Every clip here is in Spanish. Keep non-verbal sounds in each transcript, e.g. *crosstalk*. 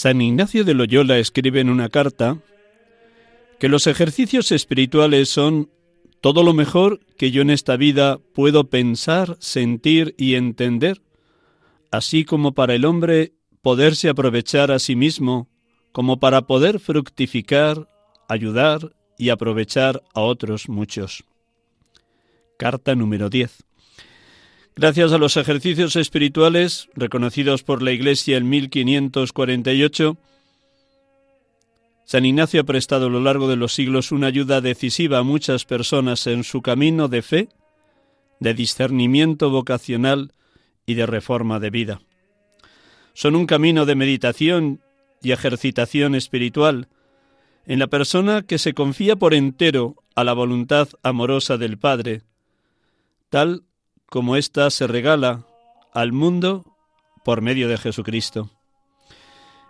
San Ignacio de Loyola escribe en una carta que los ejercicios espirituales son todo lo mejor que yo en esta vida puedo pensar, sentir y entender, así como para el hombre poderse aprovechar a sí mismo, como para poder fructificar, ayudar y aprovechar a otros muchos. Carta número 10. Gracias a los ejercicios espirituales reconocidos por la Iglesia en 1548, San Ignacio ha prestado a lo largo de los siglos una ayuda decisiva a muchas personas en su camino de fe, de discernimiento vocacional y de reforma de vida. Son un camino de meditación y ejercitación espiritual en la persona que se confía por entero a la voluntad amorosa del Padre, tal como ésta se regala al mundo por medio de Jesucristo.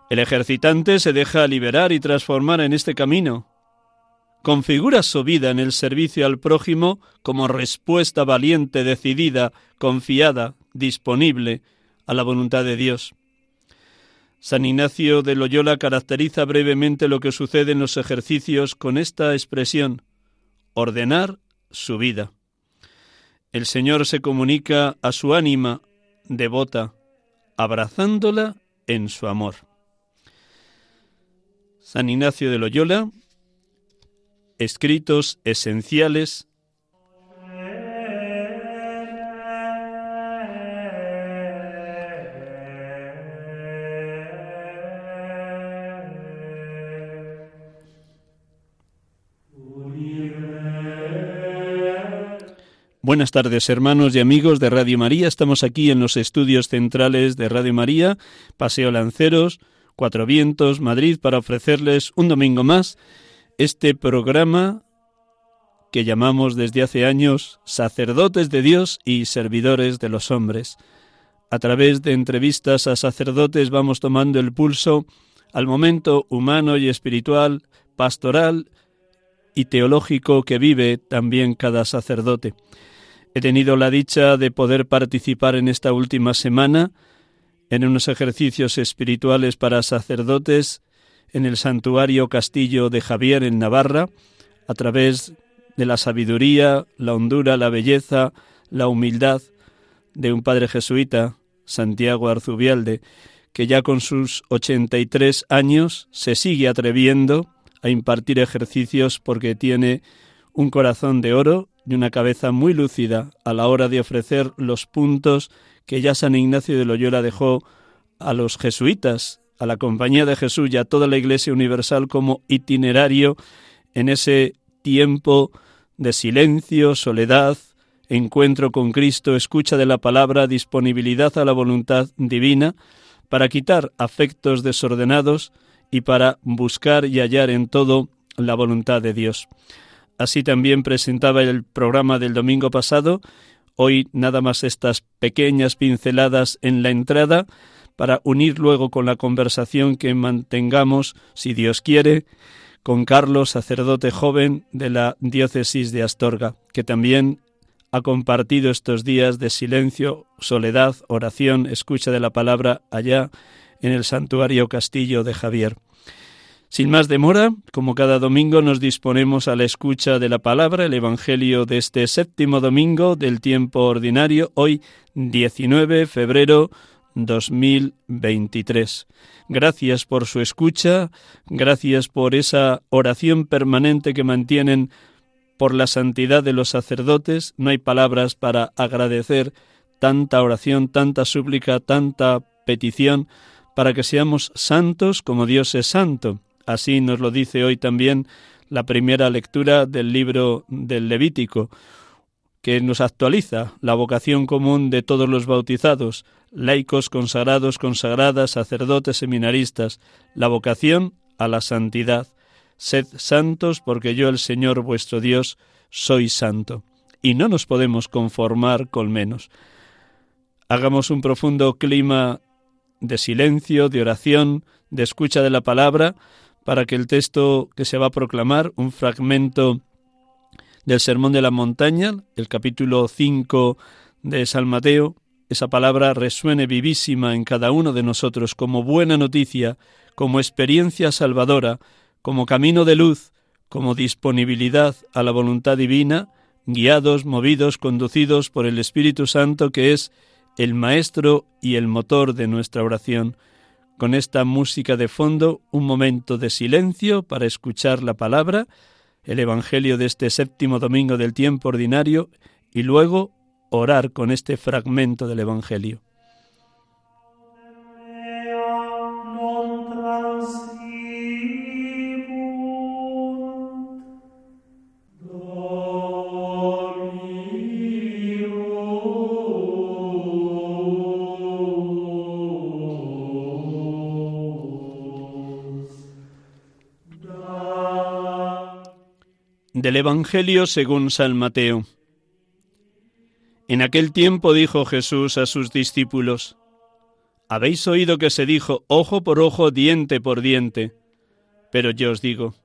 El ejercitante se deja liberar y transformar en este camino. Configura su vida en el servicio al prójimo como respuesta valiente, decidida, confiada, disponible a la voluntad de Dios. San Ignacio de Loyola caracteriza brevemente lo que sucede en los ejercicios con esta expresión, ordenar su vida el Señor se comunica a su ánima devota, abrazándola en su amor. San Ignacio de Loyola, escritos esenciales Buenas tardes hermanos y amigos de Radio María. Estamos aquí en los estudios centrales de Radio María, Paseo Lanceros, Cuatro Vientos, Madrid, para ofrecerles un domingo más este programa que llamamos desde hace años Sacerdotes de Dios y Servidores de los Hombres. A través de entrevistas a sacerdotes vamos tomando el pulso al momento humano y espiritual, pastoral y teológico que vive también cada sacerdote. He tenido la dicha de poder participar en esta última semana en unos ejercicios espirituales para sacerdotes en el santuario Castillo de Javier en Navarra, a través de la sabiduría, la hondura, la belleza, la humildad de un padre jesuita, Santiago Arzubialde, que ya con sus 83 años se sigue atreviendo a impartir ejercicios porque tiene un corazón de oro y una cabeza muy lúcida a la hora de ofrecer los puntos que ya San Ignacio de Loyola dejó a los jesuitas, a la Compañía de Jesús y a toda la Iglesia Universal como itinerario en ese tiempo de silencio, soledad, encuentro con Cristo, escucha de la palabra, disponibilidad a la voluntad divina, para quitar afectos desordenados y para buscar y hallar en todo la voluntad de Dios. Así también presentaba el programa del domingo pasado. Hoy nada más estas pequeñas pinceladas en la entrada para unir luego con la conversación que mantengamos, si Dios quiere, con Carlos, sacerdote joven de la diócesis de Astorga, que también ha compartido estos días de silencio, soledad, oración, escucha de la palabra allá en el santuario Castillo de Javier. Sin más demora, como cada domingo nos disponemos a la escucha de la palabra, el Evangelio de este séptimo domingo del tiempo ordinario, hoy 19 de febrero 2023. Gracias por su escucha, gracias por esa oración permanente que mantienen por la santidad de los sacerdotes. No hay palabras para agradecer tanta oración, tanta súplica, tanta petición para que seamos santos como Dios es santo. Así nos lo dice hoy también la primera lectura del libro del Levítico, que nos actualiza la vocación común de todos los bautizados, laicos, consagrados, consagradas, sacerdotes, seminaristas, la vocación a la santidad. Sed santos porque yo, el Señor vuestro Dios, soy santo. Y no nos podemos conformar con menos. Hagamos un profundo clima de silencio, de oración, de escucha de la palabra, para que el texto que se va a proclamar, un fragmento del Sermón de la Montaña, el capítulo 5 de San Mateo, esa palabra resuene vivísima en cada uno de nosotros como buena noticia, como experiencia salvadora, como camino de luz, como disponibilidad a la voluntad divina, guiados, movidos, conducidos por el Espíritu Santo que es el maestro y el motor de nuestra oración. Con esta música de fondo, un momento de silencio para escuchar la palabra, el Evangelio de este séptimo domingo del tiempo ordinario y luego orar con este fragmento del Evangelio. Del Evangelio según San Mateo. En aquel tiempo dijo Jesús a sus discípulos, Habéis oído que se dijo ojo por ojo, diente por diente, pero yo os digo,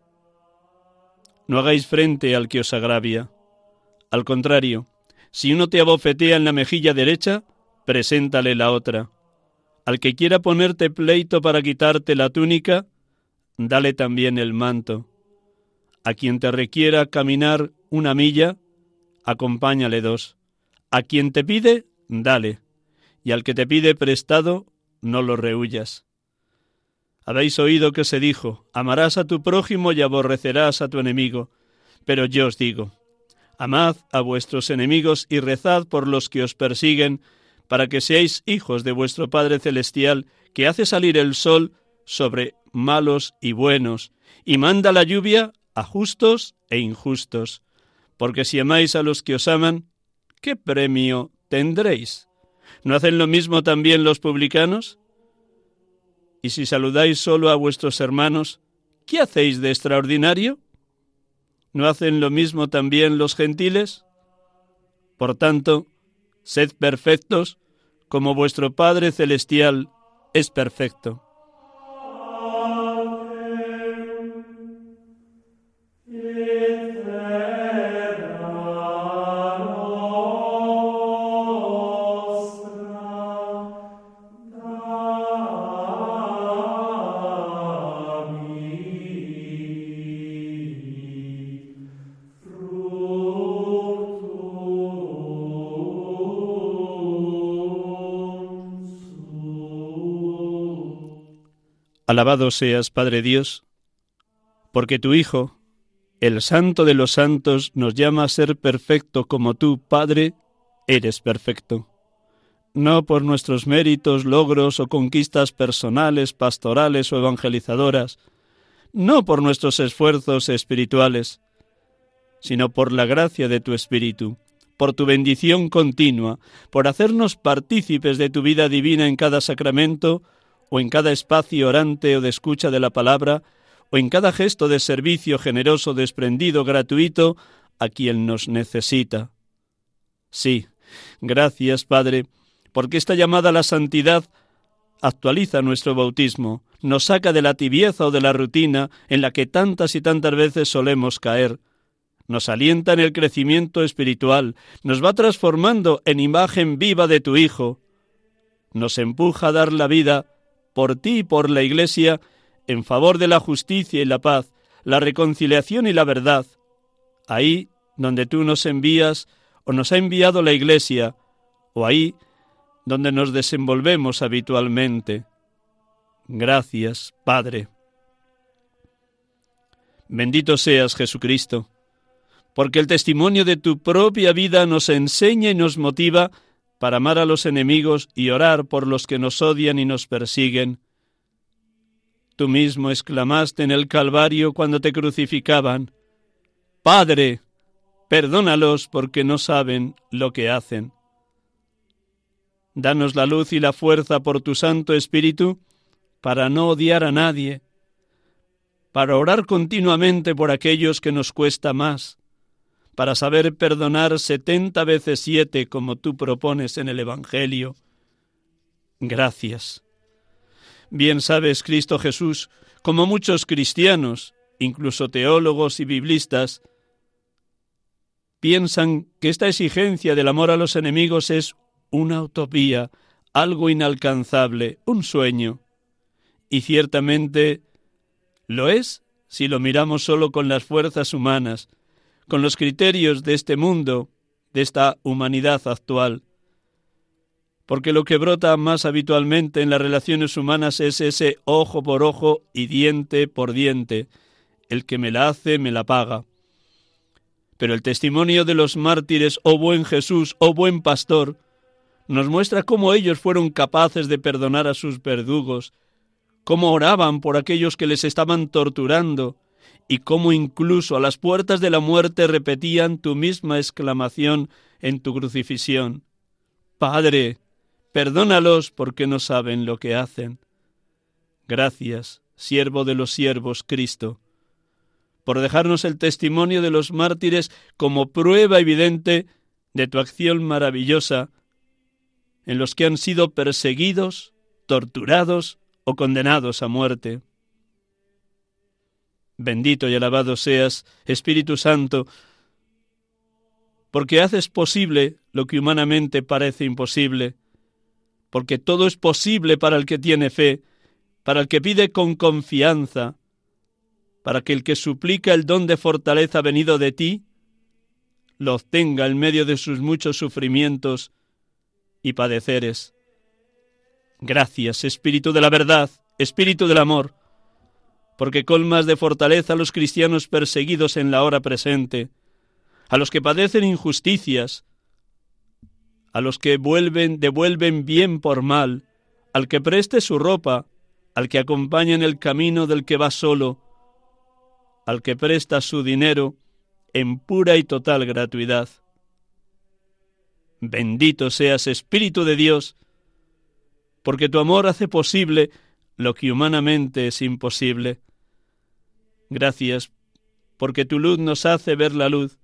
no hagáis frente al que os agravia. Al contrario, si uno te abofetea en la mejilla derecha, preséntale la otra. Al que quiera ponerte pleito para quitarte la túnica, dale también el manto. A quien te requiera caminar una milla, acompáñale dos. A quien te pide, dale. Y al que te pide prestado, no lo rehuyas. Habéis oído que se dijo, amarás a tu prójimo y aborrecerás a tu enemigo. Pero yo os digo, amad a vuestros enemigos y rezad por los que os persiguen, para que seáis hijos de vuestro Padre Celestial, que hace salir el sol sobre malos y buenos, y manda la lluvia a justos e injustos. Porque si amáis a los que os aman, ¿qué premio tendréis? ¿No hacen lo mismo también los publicanos? Y si saludáis solo a vuestros hermanos, ¿qué hacéis de extraordinario? ¿No hacen lo mismo también los gentiles? Por tanto, sed perfectos, como vuestro Padre Celestial es perfecto. Alabado seas, Padre Dios, porque tu Hijo, el Santo de los Santos, nos llama a ser perfecto como tú, Padre, eres perfecto. No por nuestros méritos, logros o conquistas personales, pastorales o evangelizadoras, no por nuestros esfuerzos espirituales, sino por la gracia de tu Espíritu, por tu bendición continua, por hacernos partícipes de tu vida divina en cada sacramento, o en cada espacio orante o de escucha de la palabra, o en cada gesto de servicio generoso, desprendido, gratuito, a quien nos necesita. Sí, gracias, Padre, porque esta llamada a la santidad actualiza nuestro bautismo, nos saca de la tibieza o de la rutina en la que tantas y tantas veces solemos caer, nos alienta en el crecimiento espiritual, nos va transformando en imagen viva de tu Hijo, nos empuja a dar la vida por ti y por la Iglesia en favor de la justicia y la paz, la reconciliación y la verdad. Ahí donde tú nos envías o nos ha enviado la Iglesia, o ahí donde nos desenvolvemos habitualmente. Gracias, Padre. Bendito seas, Jesucristo, porque el testimonio de tu propia vida nos enseña y nos motiva para amar a los enemigos y orar por los que nos odian y nos persiguen. Tú mismo exclamaste en el Calvario cuando te crucificaban, Padre, perdónalos porque no saben lo que hacen. Danos la luz y la fuerza por tu Santo Espíritu para no odiar a nadie, para orar continuamente por aquellos que nos cuesta más, para saber perdonar setenta veces siete como tú propones en el Evangelio. Gracias. Bien sabes, Cristo Jesús, como muchos cristianos, incluso teólogos y biblistas, piensan que esta exigencia del amor a los enemigos es una utopía, algo inalcanzable, un sueño. Y ciertamente lo es si lo miramos solo con las fuerzas humanas, con los criterios de este mundo, de esta humanidad actual. Porque lo que brota más habitualmente en las relaciones humanas es ese ojo por ojo y diente por diente. El que me la hace, me la paga. Pero el testimonio de los mártires, oh buen Jesús, oh buen pastor, nos muestra cómo ellos fueron capaces de perdonar a sus verdugos, cómo oraban por aquellos que les estaban torturando, y cómo incluso a las puertas de la muerte repetían tu misma exclamación en tu crucifixión. Padre, perdónalos porque no saben lo que hacen. Gracias, siervo de los siervos Cristo, por dejarnos el testimonio de los mártires como prueba evidente de tu acción maravillosa en los que han sido perseguidos, torturados o condenados a muerte. Bendito y alabado seas, Espíritu Santo, porque haces posible lo que humanamente parece imposible, porque todo es posible para el que tiene fe, para el que pide con confianza, para que el que suplica el don de fortaleza venido de ti, lo obtenga en medio de sus muchos sufrimientos y padeceres. Gracias, Espíritu de la verdad, Espíritu del amor, porque colmas de fortaleza a los cristianos perseguidos en la hora presente, a los que padecen injusticias, a los que vuelven, devuelven bien por mal, al que preste su ropa, al que acompaña en el camino del que va solo, al que presta su dinero en pura y total gratuidad. Bendito seas, Espíritu de Dios, porque tu amor hace posible lo que humanamente es imposible. Gracias, porque tu luz nos hace ver la luz,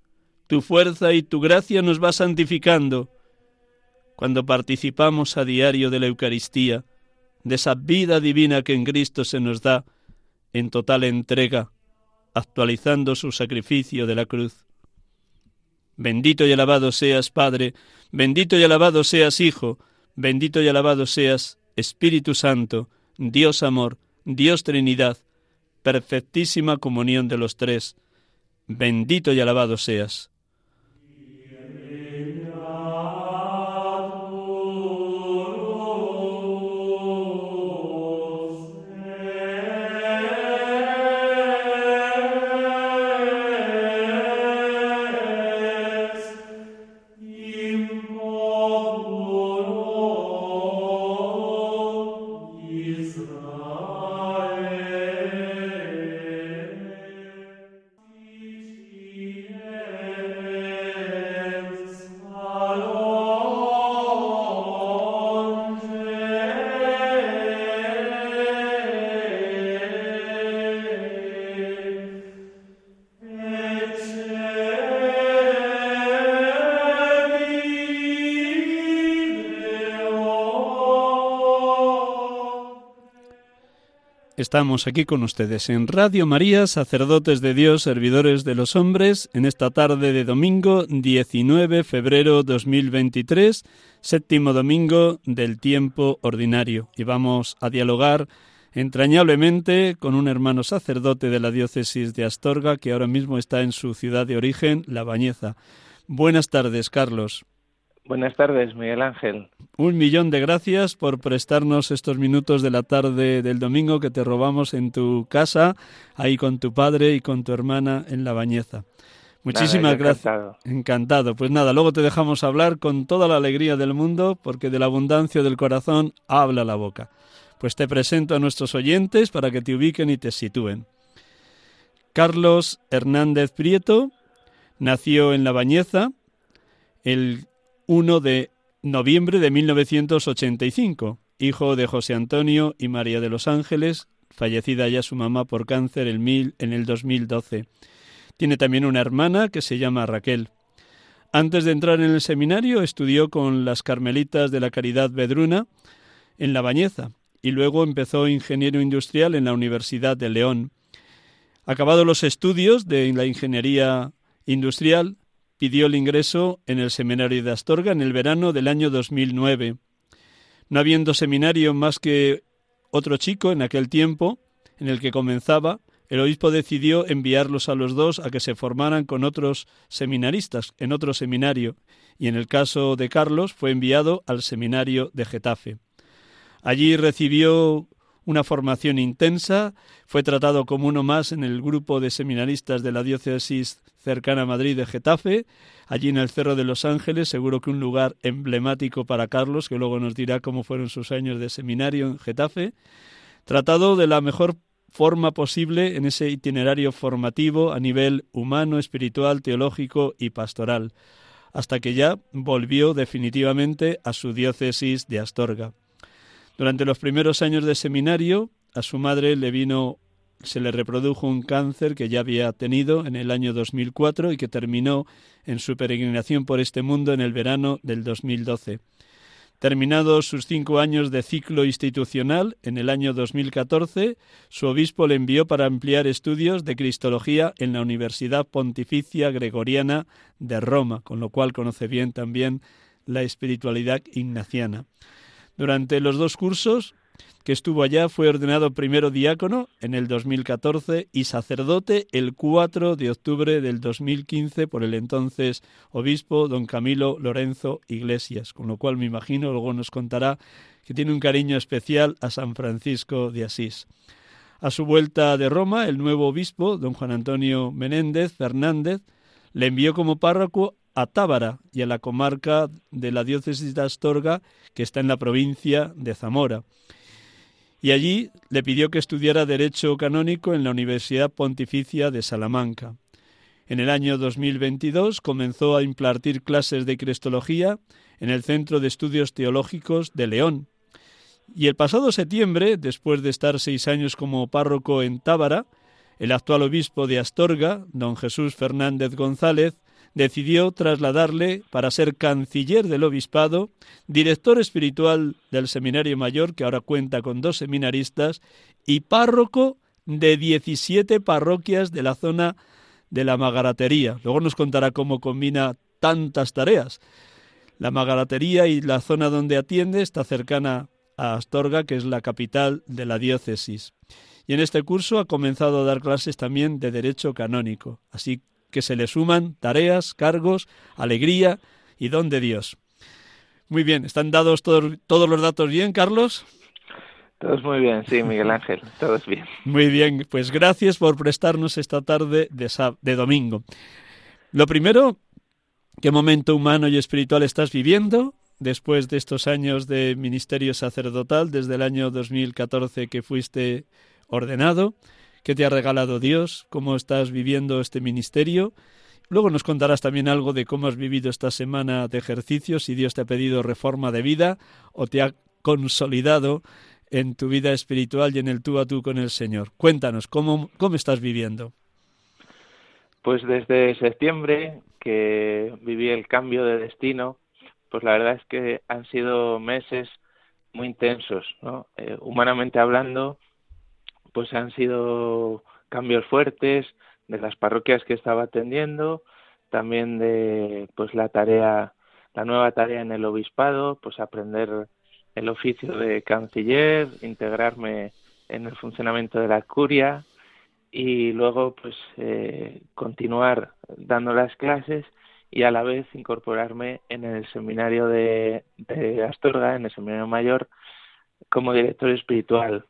tu fuerza y tu gracia nos va santificando. Cuando participamos a diario de la Eucaristía, de esa vida divina que en Cristo se nos da en total entrega, actualizando su sacrificio de la cruz. Bendito y alabado seas, Padre, bendito y alabado seas, Hijo, bendito y alabado seas, Espíritu Santo, Dios amor, Dios Trinidad, perfectísima comunión de los tres. Bendito y alabado seas. Estamos aquí con ustedes en Radio María, sacerdotes de Dios, servidores de los hombres, en esta tarde de domingo 19 de febrero 2023, séptimo domingo del tiempo ordinario. Y vamos a dialogar entrañablemente con un hermano sacerdote de la diócesis de Astorga que ahora mismo está en su ciudad de origen, La Bañeza. Buenas tardes, Carlos. Buenas tardes, Miguel Ángel. Un millón de gracias por prestarnos estos minutos de la tarde del domingo que te robamos en tu casa, ahí con tu padre y con tu hermana en La Bañeza. Muchísimas gracias. Encantado. encantado. Pues nada, luego te dejamos hablar con toda la alegría del mundo, porque de la abundancia del corazón habla la boca. Pues te presento a nuestros oyentes para que te ubiquen y te sitúen. Carlos Hernández Prieto nació en La Bañeza el 1 de noviembre de 1985, hijo de José Antonio y María de los Ángeles, fallecida ya su mamá por cáncer en, el 2012. Tiene también una hermana que se llama Raquel. Antes de entrar en el seminario estudió con las Carmelitas de la Caridad Vedruna en La Bañeza y luego empezó ingeniero industrial en la Universidad de León. Acabado los estudios de la ingeniería industrial, pidió el ingreso en el seminario de Astorga en el verano del año 2009. No habiendo seminario más que otro chico en aquel tiempo, en el que comenzaba, el obispo decidió enviarlos a los dos a que se formaran con otros seminaristas en otro seminario, y en el caso de Carlos fue enviado al seminario de Getafe. Allí recibió una formación intensa, fue tratado como uno más en el grupo de seminaristas de la diócesis cercana a Madrid de Getafe, allí en el Cerro de los Ángeles, seguro que un lugar emblemático para Carlos, que luego nos dirá cómo fueron sus años de seminario en Getafe, tratado de la mejor forma posible en ese itinerario formativo a nivel humano, espiritual, teológico y pastoral, hasta que ya volvió definitivamente a su diócesis de Astorga. Durante los primeros años de seminario, a su madre le vino se le reprodujo un cáncer que ya había tenido en el año 2004 y que terminó en su peregrinación por este mundo en el verano del 2012. Terminados sus cinco años de ciclo institucional, en el año 2014, su obispo le envió para ampliar estudios de Cristología en la Universidad Pontificia Gregoriana de Roma, con lo cual conoce bien también la espiritualidad ignaciana. Durante los dos cursos que estuvo allá fue ordenado primero diácono en el 2014 y sacerdote el 4 de octubre del 2015 por el entonces obispo don Camilo Lorenzo Iglesias, con lo cual me imagino, luego nos contará que tiene un cariño especial a San Francisco de Asís. A su vuelta de Roma, el nuevo obispo, don Juan Antonio Menéndez Fernández, le envió como párroco a Tábara y a la comarca de la diócesis de Astorga, que está en la provincia de Zamora y allí le pidió que estudiara Derecho Canónico en la Universidad Pontificia de Salamanca. En el año 2022 comenzó a impartir clases de Cristología en el Centro de Estudios Teológicos de León. Y el pasado septiembre, después de estar seis años como párroco en Tábara, el actual obispo de Astorga, don Jesús Fernández González, decidió trasladarle para ser canciller del obispado, director espiritual del Seminario Mayor, que ahora cuenta con dos seminaristas, y párroco de 17 parroquias de la zona de la Magaratería. Luego nos contará cómo combina tantas tareas. La Magaratería y la zona donde atiende está cercana a Astorga, que es la capital de la diócesis. Y en este curso ha comenzado a dar clases también de derecho canónico, así que se le suman tareas, cargos, alegría y don de Dios. Muy bien, ¿están dados todos, todos los datos bien, Carlos? Todos muy bien, sí, Miguel *laughs* Ángel, todos bien. Muy bien, pues gracias por prestarnos esta tarde de, de domingo. Lo primero, ¿qué momento humano y espiritual estás viviendo después de estos años de ministerio sacerdotal, desde el año 2014 que fuiste ordenado? Qué te ha regalado Dios, cómo estás viviendo este ministerio. Luego nos contarás también algo de cómo has vivido esta semana de ejercicio, si Dios te ha pedido reforma de vida o te ha consolidado en tu vida espiritual y en el tú a tú con el Señor. Cuéntanos, ¿cómo, cómo estás viviendo? Pues desde septiembre que viví el cambio de destino, pues la verdad es que han sido meses muy intensos, ¿no? Eh, humanamente hablando, pues han sido cambios fuertes de las parroquias que estaba atendiendo, también de pues la tarea, la nueva tarea en el obispado, pues aprender el oficio de canciller, integrarme en el funcionamiento de la curia y luego pues eh, continuar dando las clases y a la vez incorporarme en el seminario de, de Astorga, en el seminario mayor, como director espiritual.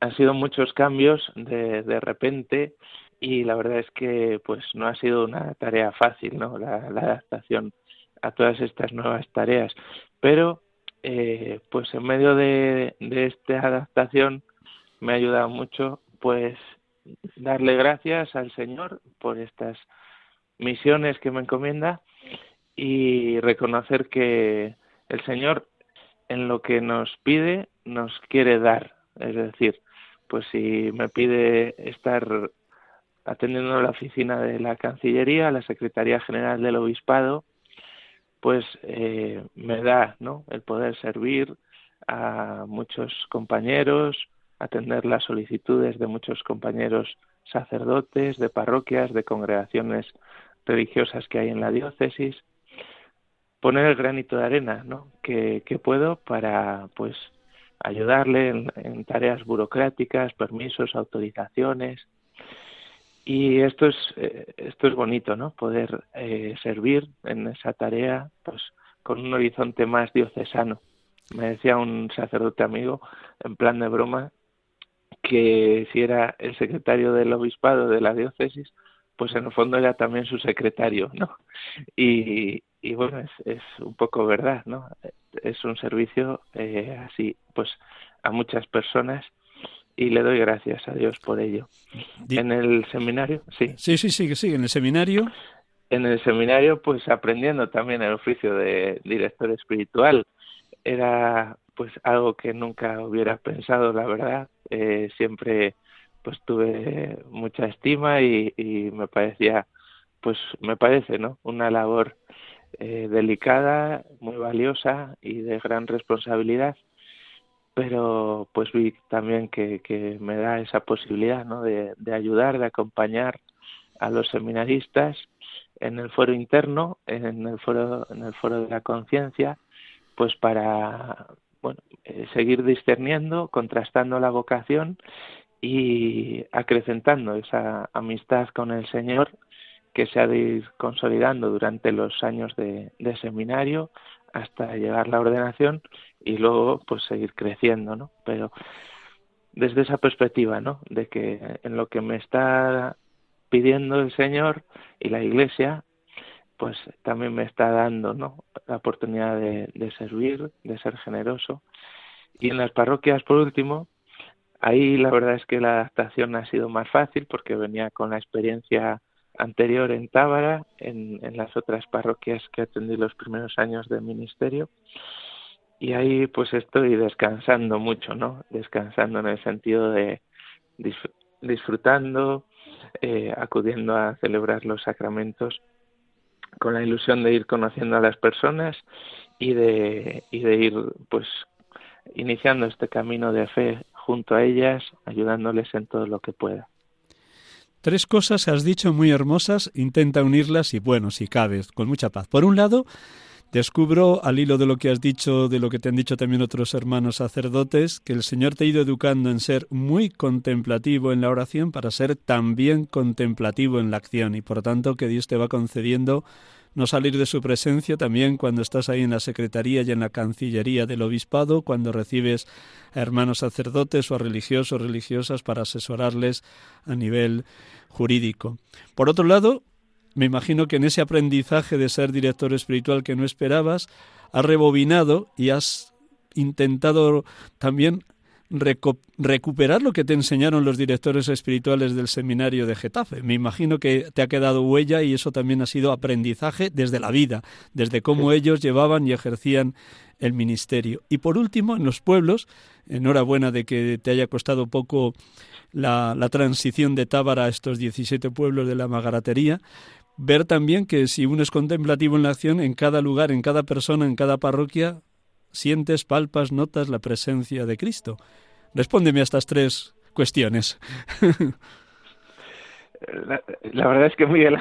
Han sido muchos cambios de, de repente y la verdad es que pues no ha sido una tarea fácil, ¿no? La, la adaptación a todas estas nuevas tareas, pero eh, pues en medio de, de esta adaptación me ha ayudado mucho pues darle gracias al Señor por estas misiones que me encomienda y reconocer que el Señor en lo que nos pide nos quiere dar. Es decir, pues si me pide estar atendiendo la oficina de la Cancillería, la Secretaría General del Obispado, pues eh, me da ¿no? el poder servir a muchos compañeros, atender las solicitudes de muchos compañeros sacerdotes, de parroquias, de congregaciones religiosas que hay en la diócesis, poner el granito de arena ¿no? que puedo para pues ayudarle en, tareas burocráticas, permisos, autorizaciones. Y esto es, eh, esto es bonito, ¿no? Poder eh, servir en esa tarea pues con un horizonte más diocesano. Me decía un sacerdote amigo, en plan de broma, que si era el secretario del obispado de la diócesis, pues en el fondo era también su secretario, ¿no? Y, y bueno, es, es un poco verdad, ¿no? Es un servicio eh, así, pues a muchas personas y le doy gracias a Dios por ello. En el seminario, sí. Sí, sí, sí, sí, en el seminario. En el seminario, pues aprendiendo también el oficio de director espiritual. Era pues algo que nunca hubiera pensado, la verdad. Eh, siempre pues tuve mucha estima y, y, me parecía, pues me parece, ¿no? Una labor eh, delicada, muy valiosa y de gran responsabilidad, pero pues vi también que, que me da esa posibilidad, ¿no? De, de ayudar, de acompañar a los seminaristas en el foro interno, en el foro, en el foro de la conciencia, pues para bueno, eh, seguir discerniendo, contrastando la vocación y acrecentando esa amistad con el Señor que se ha de ir consolidando durante los años de, seminario hasta llegar la ordenación y luego pues seguir creciendo, ¿no? Pero desde esa perspectiva, ¿no? De que en lo que me está pidiendo el Señor y la Iglesia, pues también me está dando, ¿no? La oportunidad de, de servir, de ser generoso. Y en las parroquias, por último, Ahí la verdad es que la adaptación ha sido más fácil porque venía con la experiencia anterior en Tábara, en, las otras parroquias que atendí los primeros años de ministerio. Y ahí pues estoy descansando mucho, ¿no? Descansando en el sentido de disfrutando, eh, acudiendo a celebrar los sacramentos con la ilusión de ir conociendo a las personas y de, y de ir pues iniciando este camino de fe junto a ellas, ayudándoles en todo lo que pueda. Tres cosas has dicho muy hermosas, intenta unirlas y bueno, si cabes, con mucha paz. Por un lado, descubro al hilo de lo que has dicho, de lo que te han dicho también otros hermanos sacerdotes, que el Señor te ha ido educando en ser muy contemplativo en la oración para ser también contemplativo en la acción y por tanto que Dios te va concediendo no salir de su presencia también cuando estás ahí en la Secretaría y en la Cancillería del Obispado, cuando recibes a hermanos sacerdotes o a religiosos religiosas para asesorarles a nivel jurídico. Por otro lado, me imagino que en ese aprendizaje de ser director espiritual que no esperabas, has rebobinado y has intentado también recuperar lo que te enseñaron los directores espirituales del seminario de Getafe. Me imagino que te ha quedado huella y eso también ha sido aprendizaje desde la vida, desde cómo ellos llevaban y ejercían el ministerio. Y por último, en los pueblos, enhorabuena de que te haya costado poco la, la transición de Tábara a estos 17 pueblos de la Magaratería, ver también que si uno es contemplativo en la acción, en cada lugar, en cada persona, en cada parroquia, sientes, palpas, notas la presencia de Cristo. Respóndeme a estas tres cuestiones. La, la, verdad es que Miguel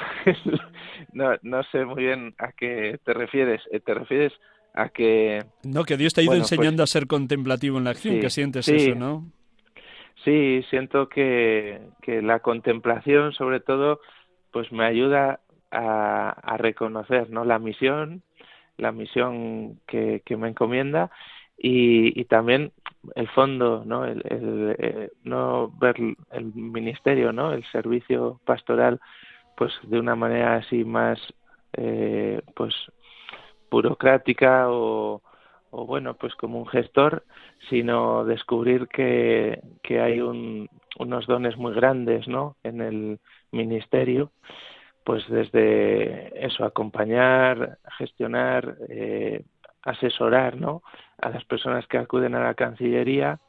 no, no sé muy bien a qué te refieres. Eh, ¿Te refieres a que... No, que Dios te ha ido bueno, enseñando pues, a ser contemplativo en la acción, sí, que sientes sí, eso, ¿no? Sí, siento que, que la contemplación, sobre todo, pues me ayuda a, reconocer no la misión la misión que, me encomienda y, y, también el fondo no el, el, eh, no ver el ministerio no el servicio pastoral pues de una manera así más eh, pues burocrática o, o bueno pues como un gestor sino descubrir que, que hay un, unos dones muy grandes no en el ministerio pues desde eso, acompañar, gestionar, eh, asesorar ¿no? a las personas que acuden a la Cancillería,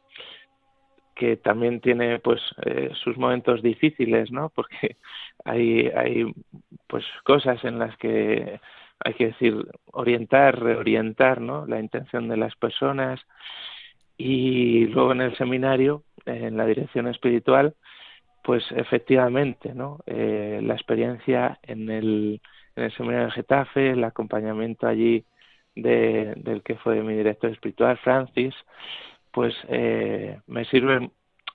que también tiene pues eh, sus momentos difíciles, ¿no? Porque hay, hay pues cosas en las que hay que decir orientar, reorientar, ¿no? La intención de las personas y luego en el seminario, en la dirección espiritual, pues efectivamente, ¿no? Eh, la experiencia en el, seminario de Getafe, el acompañamiento allí de, del que fue mi director espiritual, Francis, pues eh, me sirve,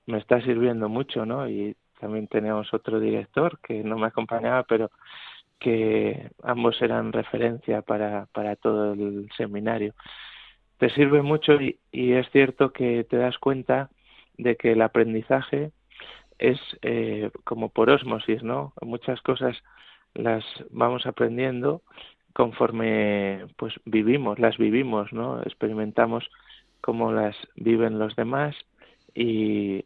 me está sirviendo mucho, ¿no? Y también tenemos otro director que no me acompañaba, pero que ambos eran referencia para, para todo el seminario. Te sirve mucho y es cierto que te das cuenta de que el aprendizaje es eh, como por osmosis, ¿no? Muchas cosas las vamos aprendiendo conforme pues vivimos, las vivimos, ¿no? Experimentamos cómo las viven los demás y eh,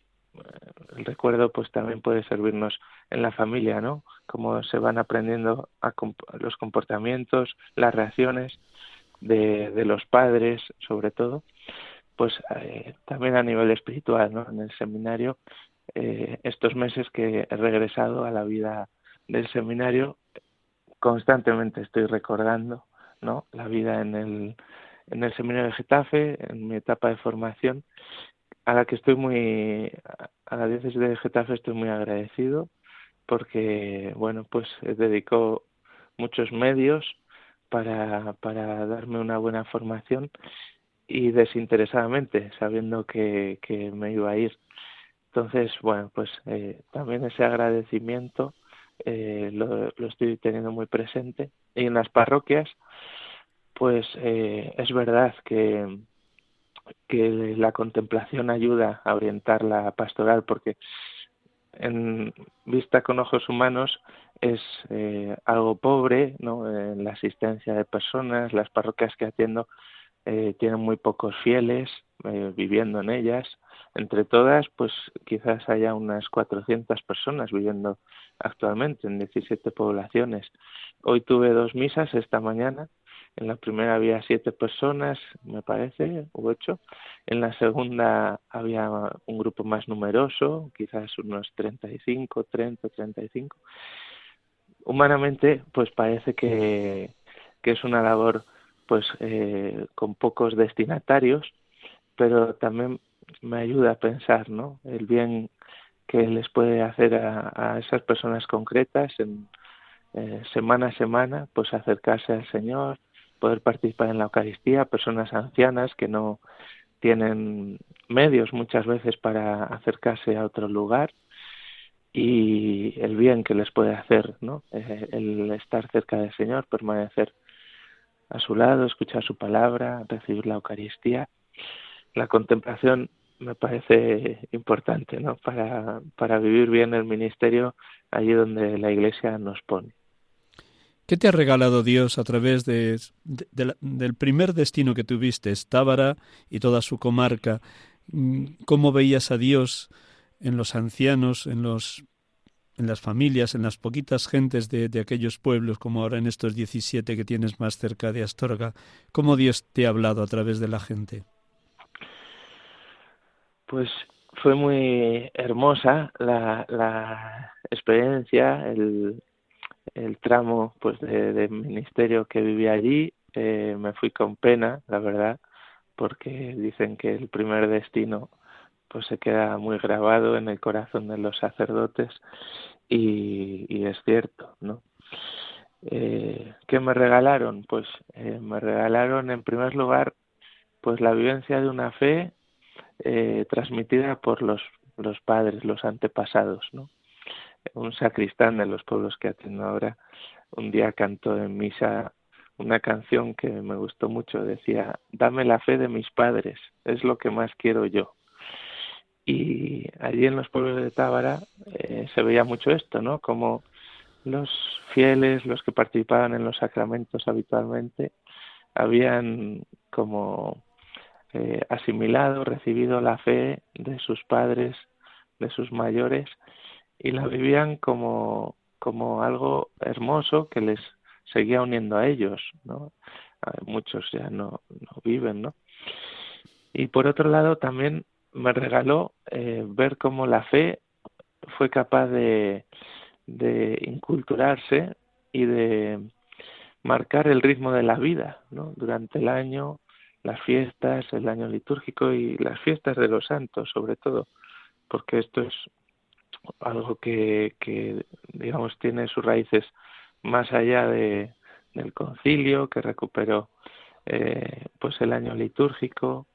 el recuerdo pues también puede servirnos en la familia, ¿no? Cómo se van aprendiendo a los comportamientos, las reacciones de, de los padres, sobre todo, pues eh, también a nivel espiritual, ¿no? En el seminario eh, estos meses que he regresado a la vida del seminario, constantemente estoy recordando ¿no? la vida en el, en el seminario de Getafe, en mi etapa de formación, a la que estoy muy, a la diócesis de Getafe estoy muy agradecido porque, bueno, pues dedicó muchos medios para, para darme una buena formación y desinteresadamente, sabiendo que, que me iba a ir entonces, bueno, pues eh, también ese agradecimiento eh, lo, estoy teniendo muy presente. Y en las parroquias, pues eh, es verdad que, que la contemplación ayuda a orientar la pastoral, porque en vista con ojos humanos es algo pobre, ¿no? En la asistencia de personas, las parroquias que atiendo tienen muy pocos fieles viviendo en ellas entre todas, pues quizás haya unas 400 personas viviendo actualmente en 17 poblaciones. Hoy tuve dos misas esta mañana. En la primera había siete personas, me parece, u ocho. En la segunda había un grupo más numeroso, quizás unos 35, 30, 35. Humanamente, pues parece que, que es una labor pues eh, con pocos destinatarios, pero también me ayuda a pensar, ¿no? El bien que les puede hacer a, esas personas concretas en eh, semana a semana, pues acercarse al Señor, poder participar en la Eucaristía, personas ancianas que no tienen medios muchas veces para acercarse a otro lugar y el bien que les puede hacer, ¿no? Eh, el estar cerca del Señor, permanecer a su lado, escuchar su palabra, recibir la Eucaristía. La contemplación me parece importante ¿no? para, para vivir bien el ministerio allí donde la Iglesia nos pone. ¿Qué te ha regalado Dios a través de, del primer destino que tuviste, Tábara y toda su comarca? Mm, ¿Cómo veías a Dios en los ancianos, en los en las familias, en las poquitas gentes de, de, aquellos pueblos, como ahora en estos 17 que tienes más cerca de Astorga, ¿cómo Dios te ha hablado a través de la gente? Pues fue muy hermosa la, la experiencia, el, tramo pues de, ministerio que viví allí. Eh, me fui con pena, la verdad, porque dicen que el primer destino pues se queda muy grabado en el corazón de los sacerdotes y, y es cierto, ¿no? Eh, ¿Qué me regalaron? Pues eh, me regalaron en primer lugar pues la vivencia de una fe eh, transmitida por los, los padres, los antepasados, ¿no? un sacristán de los pueblos que atiendo ahora, un día cantó en misa una canción que me gustó mucho, decía, dame la fe de mis padres, es lo que más quiero yo. Y allí en los pueblos de Tábara eh, se veía mucho esto, ¿no? Como los fieles, los que participaban en los sacramentos habitualmente, habían como eh, asimilado, recibido la fe de sus padres, de sus mayores, y la vivían como, como algo hermoso que les seguía uniendo a ellos, ¿no? Muchos ya no, no viven, ¿no? Y por otro lado también me regaló eh, ver cómo la fe fue capaz de, de inculturarse y de marcar el ritmo de la vida, ¿no? Durante el año, las fiestas, el año litúrgico y las fiestas de los santos, sobre todo, porque esto es algo que, digamos, tiene sus raíces más allá de, del concilio, que recuperó eh, pues el año litúrgico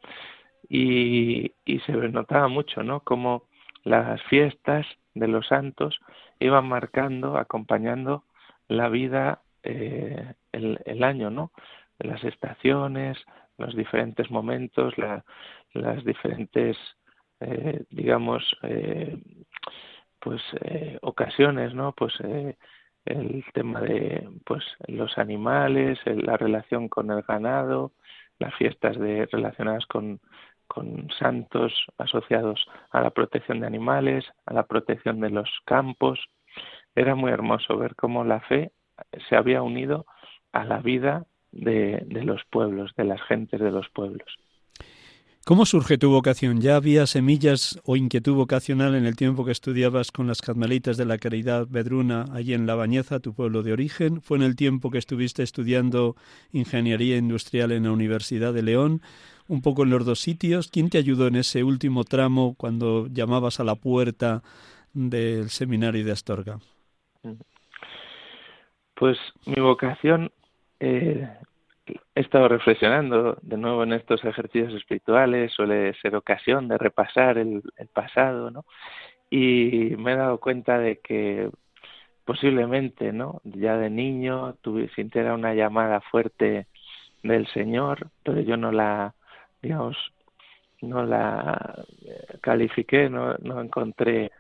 y, y se notaba mucho, ¿no? Como las fiestas de los santos iban marcando, acompañando la vida eh, el, el, año, ¿no? Las estaciones, los diferentes momentos, la, las diferentes, eh, digamos, eh, pues eh, ocasiones, ¿no? Pues eh, el tema de pues los animales, la relación con el ganado, las fiestas de relacionadas con con santos asociados a la protección de animales, a la protección de los campos. Era muy hermoso ver cómo la fe se había unido a la vida de, de los pueblos, de las gentes de los pueblos. ¿Cómo surge tu vocación? ¿Ya había semillas o inquietud vocacional en el tiempo que estudiabas con las carmelitas de la Caridad Bedruna allí en La Bañeza, tu pueblo de origen? ¿Fue en el tiempo que estuviste estudiando ingeniería industrial en la Universidad de León? Un poco en los dos sitios. ¿Quién te ayudó en ese último tramo cuando llamabas a la puerta del seminario de Astorga? Pues mi vocación eh, he estado reflexionando de nuevo en estos ejercicios espirituales, suele ser ocasión de repasar el, pasado, ¿no? Y me he dado cuenta de que posiblemente, ¿no? Ya de niño tuve, sintiera una llamada fuerte del Señor, pero yo no la, digamos, no la califiqué, no, no encontré,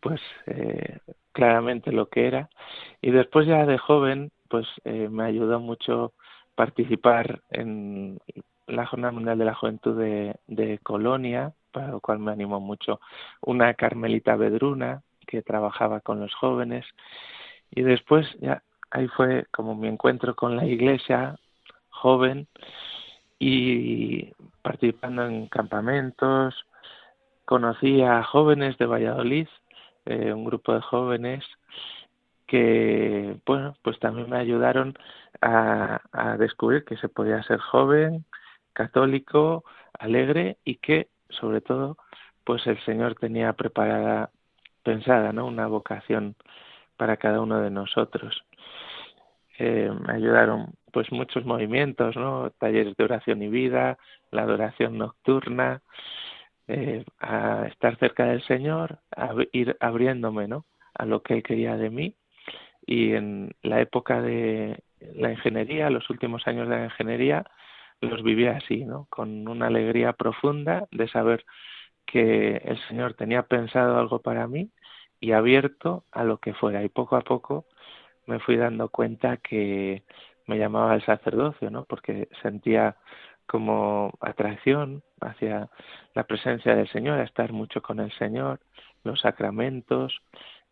pues, eh, claramente lo que era. Y después ya de joven, pues, eh, me ayudó mucho participar en la Jornada Mundial de la Juventud de, Colonia, para lo cual me animó mucho. Una carmelita vedruna que trabajaba con los jóvenes. Y después ya ahí fue como mi encuentro con la iglesia joven y participando en campamentos. Conocí a jóvenes de Valladolid eh, un grupo de jóvenes que bueno pues también me ayudaron a, a descubrir que se podía ser joven, católico, alegre y que sobre todo pues el Señor tenía preparada, pensada, ¿no? Una vocación para cada uno de nosotros. Eh, me ayudaron pues muchos movimientos, ¿no? Talleres de oración y vida, la adoración nocturna, eh, a estar cerca del Señor, a ir abriéndome, ¿no? A lo que Él quería de mí. Y en la época de la ingeniería, los últimos años de la ingeniería, los viví así, ¿no? Con una alegría profunda de saber que el Señor tenía pensado algo para mí y abierto a lo que fuera. Y poco a poco me fui dando cuenta que me llamaba el sacerdocio, ¿no? Porque sentía como atracción hacia la presencia del Señor, a estar mucho con el Señor, los sacramentos,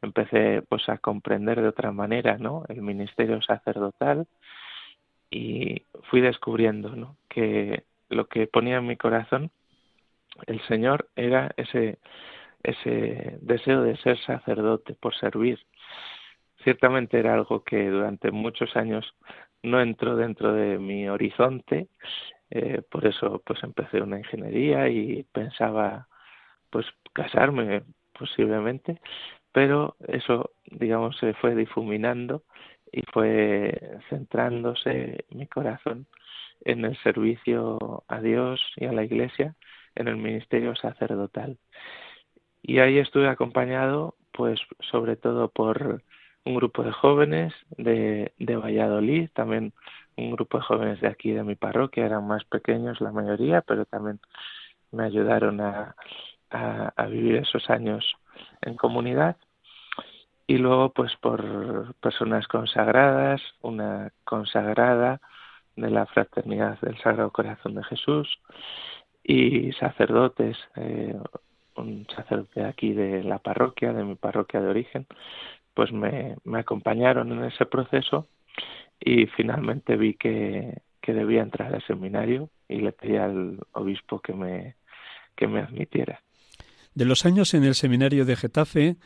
empecé pues a comprender de otra manera no el ministerio sacerdotal y fui descubriendo ¿no? que lo que ponía en mi corazón el Señor era ese ese deseo de ser sacerdote por servir ciertamente era algo que durante muchos años no entró dentro de mi horizonte eh, por eso pues empecé una ingeniería y pensaba pues casarme posiblemente pero eso, digamos, se fue difuminando y fue centrándose mi corazón en el servicio a Dios y a la Iglesia, en el ministerio sacerdotal. Y ahí estuve acompañado pues sobre todo por un grupo de jóvenes de, de Valladolid, también un grupo de jóvenes de aquí de mi parroquia, eran más pequeños la mayoría, pero también me ayudaron a, a, vivir esos años en comunidad. Y luego, pues por personas consagradas, una consagrada de la Fraternidad del Sagrado Corazón de Jesús y sacerdotes, eh, un sacerdote aquí de la parroquia, de mi parroquia de origen, pues me, me acompañaron en ese proceso y finalmente vi que, que debía entrar al seminario y le pedí al obispo que me, que me admitiera. De los años en el seminario de Getafe,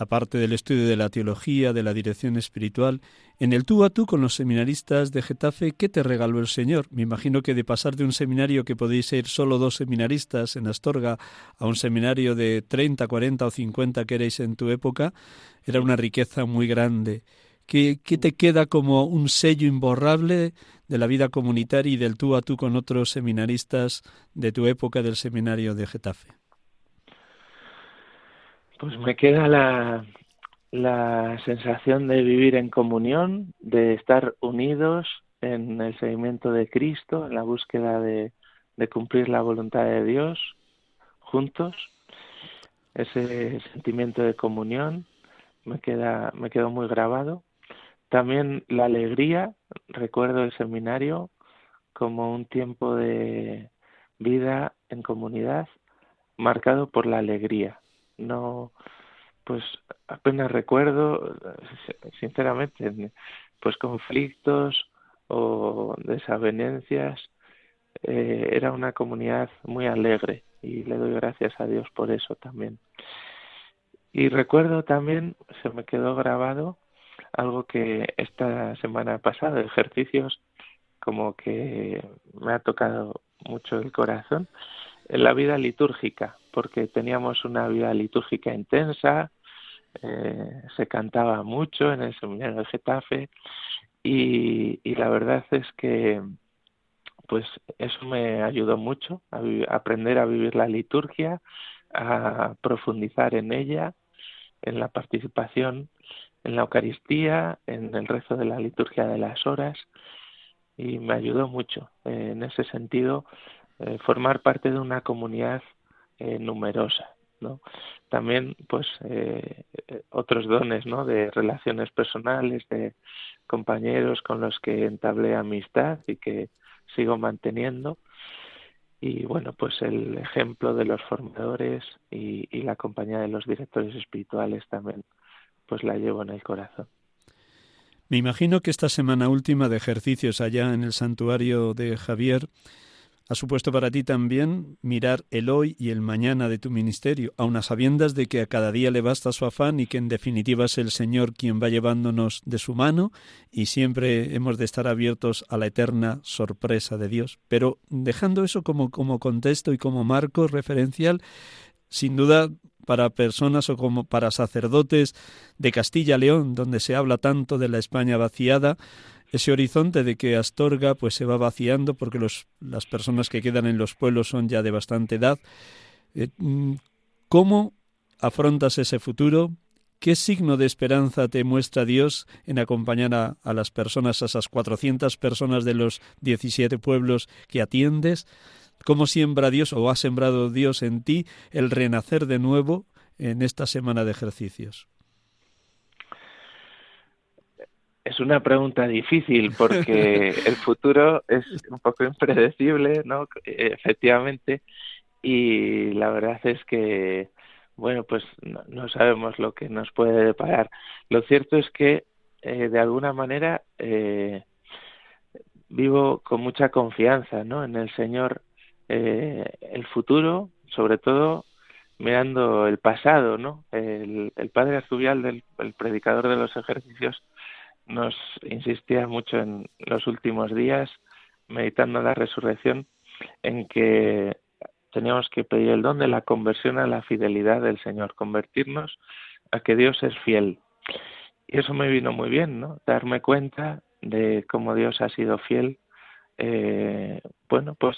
aparte del estudio de la teología, de la dirección espiritual, en el tú a tú con los seminaristas de Getafe, ¿qué te regaló el Señor? Me imagino que de pasar de un seminario que podéis ser solo dos seminaristas en Astorga a un seminario de 30, 40 o 50 que erais en tu época, era una riqueza muy grande. ¿Qué, ¿Qué, te queda como un sello imborrable de la vida comunitaria y del tú a tú con otros seminaristas de tu época del seminario de Getafe? Pues me queda la, la sensación de vivir en comunión, de estar unidos en el seguimiento de Cristo, en la búsqueda de, de cumplir la voluntad de Dios juntos. Ese sentimiento de comunión me queda me quedó muy grabado. También la alegría, recuerdo el seminario como un tiempo de vida en comunidad marcado por la alegría, no pues apenas recuerdo *laughs* sinceramente pues conflictos o desavenencias eh, era una comunidad muy alegre y le doy gracias a Dios por eso también. Y recuerdo también se me quedó grabado algo que esta semana pasada ejercicios como que me ha tocado mucho el corazón la vida litúrgica porque teníamos una vida litúrgica intensa, eh, se cantaba mucho en el seminario de Getafe y, y, la verdad es que pues eso me ayudó mucho a, aprender a vivir la liturgia, a profundizar en ella, en la participación en la Eucaristía, en el rezo de la liturgia de las horas y me ayudó mucho eh, en ese sentido eh, formar parte de una comunidad eh, numerosa. También, pues, eh, otros dones, ¿no? De relaciones personales, de compañeros con los que entablé amistad y que sigo manteniendo. Y bueno, pues el ejemplo de los formadores y, y la compañía de los directores espirituales también, pues la llevo en el corazón. Me imagino que esta semana última de ejercicios allá en el santuario de Javier ha supuesto para ti también mirar el hoy y el mañana de tu ministerio, aun a sabiendas de que a cada día le basta su afán y que en definitiva es el Señor quien va llevándonos de su mano y siempre hemos de estar abiertos a la eterna sorpresa de Dios. Pero dejando eso como, como contexto y como marco referencial, sin duda para personas o como para sacerdotes de Castilla-León, donde se habla tanto de la España vaciada, ese horizonte de que Astorga pues se va vaciando porque las personas que quedan en los pueblos son ya de bastante edad. Eh, mm, ¿Cómo afrontas ese futuro? ¿Qué signo de esperanza te muestra Dios en acompañar a, a, las personas, a esas 400 personas de los 17 pueblos que atiendes? ¿Cómo siembra Dios o ha sembrado Dios en ti el renacer de nuevo en esta semana de ejercicios? Es una pregunta difícil porque *laughs* el futuro es un poco impredecible, ¿no? Efectivamente, y la verdad es que, bueno, pues no, sabemos lo que nos puede deparar. Lo cierto es que, eh, de alguna manera, eh, vivo con mucha confianza, ¿no? En el Señor, eh, el futuro, sobre todo mirando el pasado, ¿no? El, el padre Arzubial, del, el predicador de los ejercicios, nos insistía mucho en los últimos días, meditando la resurrección, en que teníamos que pedir el don de la conversión a la fidelidad del Señor, convertirnos a que Dios es fiel. Y eso me vino muy bien, ¿no? Darme cuenta de cómo Dios ha sido fiel, eh, bueno, pues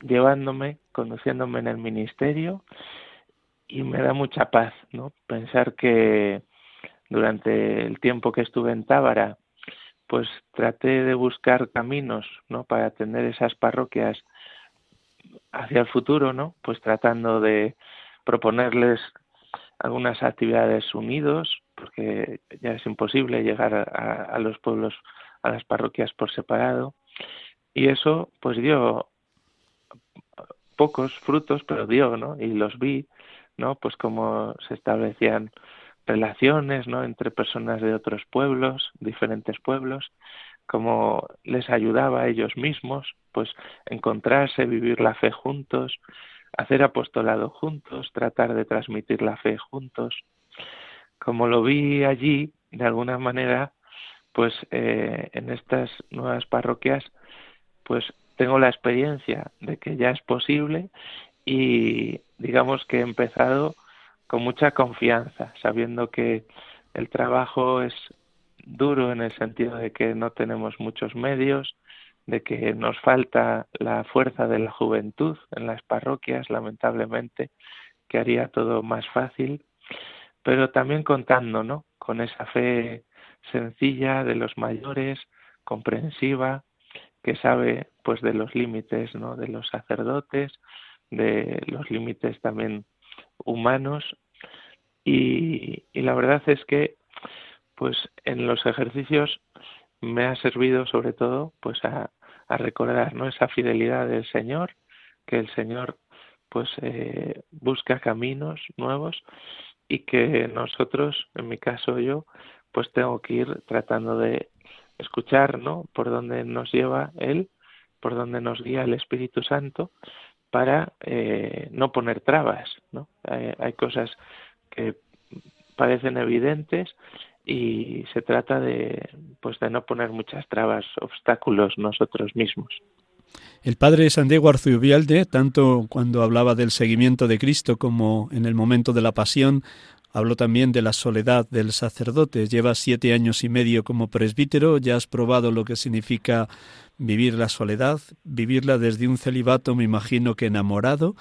llevándome, conduciéndome en el ministerio y me da mucha paz, ¿no? Pensar que durante el tiempo que estuve en Tábara, pues traté de buscar caminos, ¿no? Para atender esas parroquias hacia el futuro, ¿no? Pues tratando de proponerles algunas actividades unidos, porque ya es imposible llegar a, a, los pueblos, a las parroquias por separado. Y eso, pues dio pocos frutos, pero dio, ¿no? Y los vi, ¿no? Pues cómo se establecían relaciones, ¿no? Entre personas de otros pueblos, diferentes pueblos, cómo les ayudaba a ellos mismos, pues encontrarse, vivir la fe juntos, hacer apostolado juntos, tratar de transmitir la fe juntos. Como lo vi allí, de alguna manera, pues eh, en estas nuevas parroquias, pues tengo la experiencia de que ya es posible y digamos que he empezado con mucha confianza, sabiendo que el trabajo es duro en el sentido de que no tenemos muchos medios, de que nos falta la fuerza de la juventud en las parroquias, lamentablemente, que haría todo más fácil, pero también contando, ¿no? Con esa fe sencilla de los mayores, comprensiva, que sabe pues de los límites, ¿no? De los sacerdotes, de los límites también humanos y, y la verdad es que pues en los ejercicios me ha servido sobre todo pues a, recordar ¿no? esa fidelidad del Señor, que el Señor pues eh, busca caminos nuevos y que nosotros, en mi caso yo, pues tengo que ir tratando de escuchar, ¿no? Por dónde nos lleva Él, por dónde nos guía el Espíritu Santo, para eh, no poner trabas, ¿no? Hay, cosas que parecen evidentes y se trata de pues de no poner muchas trabas, obstáculos nosotros mismos. El padre Santiago Arzubialde, tanto cuando hablaba del seguimiento de Cristo como en el momento de la pasión, habló también de la soledad del sacerdote. Llevas siete años y medio como presbítero, ya has probado lo que significa vivir la soledad, vivirla desde un celibato, me imagino que enamorado,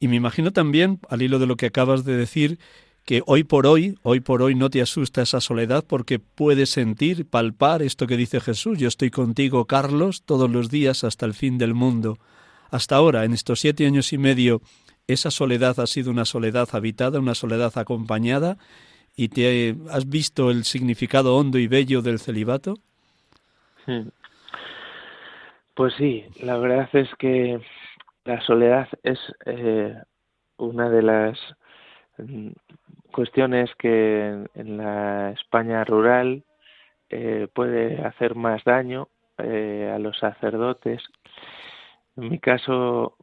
y me imagino también, al hilo de lo que acabas de decir, que hoy por hoy, hoy por hoy no te asusta esa soledad porque puedes sentir, palpar esto que dice Jesús, yo estoy contigo, Carlos, todos los días hasta el fin del mundo. Hasta ahora, en estos siete años y medio, esa soledad ha sido una soledad habitada, una soledad acompañada, y te has visto el significado hondo y bello del celibato. Hmm. Pues sí, la verdad es que la soledad es eh, una de las mm, cuestiones que en, la España rural eh, puede hacer más daño eh, a los sacerdotes. En mi caso,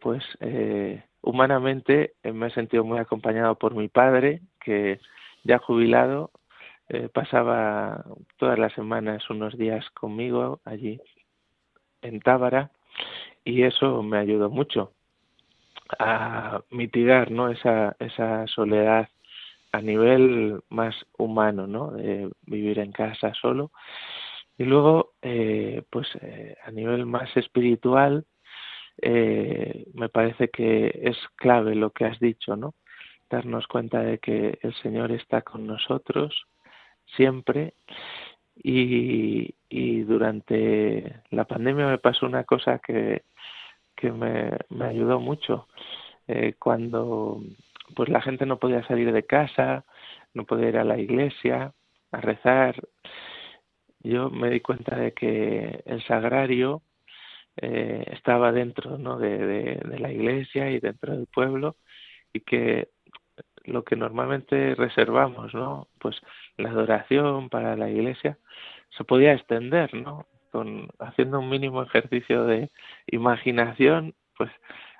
pues eh, humanamente me he sentido muy acompañado por mi padre, que ya jubilado pasaba todas las semanas unos días conmigo allí en Tábara y eso me ayudó mucho a mitigar ¿no? esa, esa soledad a nivel más humano, ¿no? De vivir en casa solo. Y luego, eh, pues eh, a nivel más espiritual, eh, me parece que es clave lo que has dicho, ¿no? Darnos cuenta de que el Señor está con nosotros siempre. Y, durante la pandemia me pasó una cosa que, que me, me ayudó mucho. Eh, cuando pues la gente no podía salir de casa, no podía ir a la iglesia a rezar. Yo me di cuenta de que el sagrario eh, estaba dentro de, la iglesia y dentro del pueblo y que lo que normalmente reservamos, ¿no? Pues la adoración para la iglesia se podía extender, ¿no? Con, haciendo un mínimo ejercicio de imaginación, pues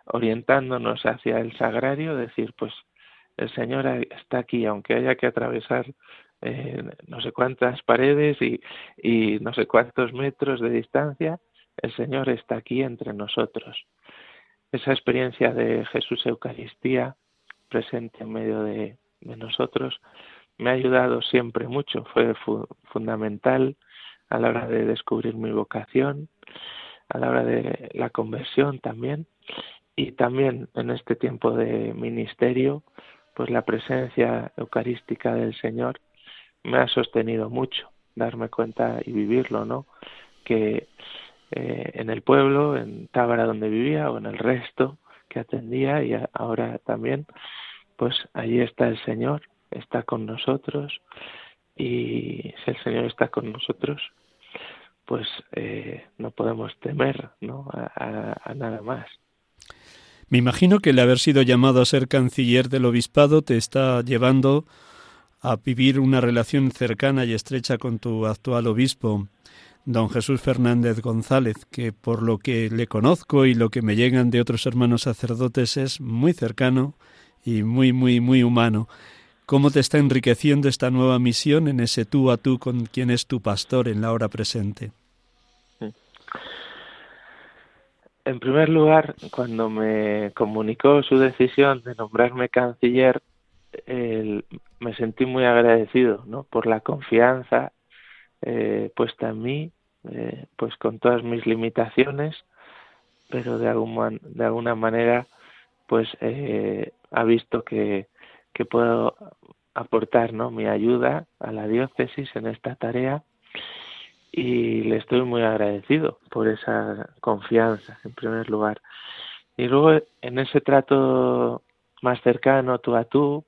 orientándonos hacia el sagrario, decir, pues el Señor está aquí, aunque haya que atravesar eh, no sé cuántas paredes y no sé cuántos metros de distancia, el Señor está aquí entre nosotros. Esa experiencia de Jesús Eucaristía presente en medio de, nosotros me ha ayudado siempre mucho, fue fundamental a la hora de descubrir mi vocación, a la hora de la conversión también y también en este tiempo de ministerio, pues la presencia eucarística del Señor me ha sostenido mucho, darme cuenta y vivirlo, ¿no? Que eh, en el pueblo, en Tábara donde vivía o en el resto que atendía y ahora también, pues allí está el Señor, está con nosotros y si el Señor está con nosotros, pues eh, no podemos temer ¿no? a nada más. Me imagino que el haber sido llamado a ser canciller del obispado te está llevando a vivir una relación cercana y estrecha con tu actual obispo, don Jesús Fernández González, que por lo que le conozco y lo que me llegan de otros hermanos sacerdotes es muy cercano y muy, muy, muy humano. ¿Cómo te está enriqueciendo esta nueva misión en ese tú a tú con quien es tu pastor en la hora presente? En primer lugar, cuando me comunicó su decisión de nombrarme canciller, me sentí muy agradecido ¿no? por la confianza eh, puesta en mí, eh, pues con todas mis limitaciones, pero de, algún, de alguna manera pues eh, ha visto que, que puedo aportar ¿no? mi ayuda a la diócesis en esta tarea y le estoy muy agradecido por esa confianza en primer lugar. Y luego en ese trato más cercano, tú a tú,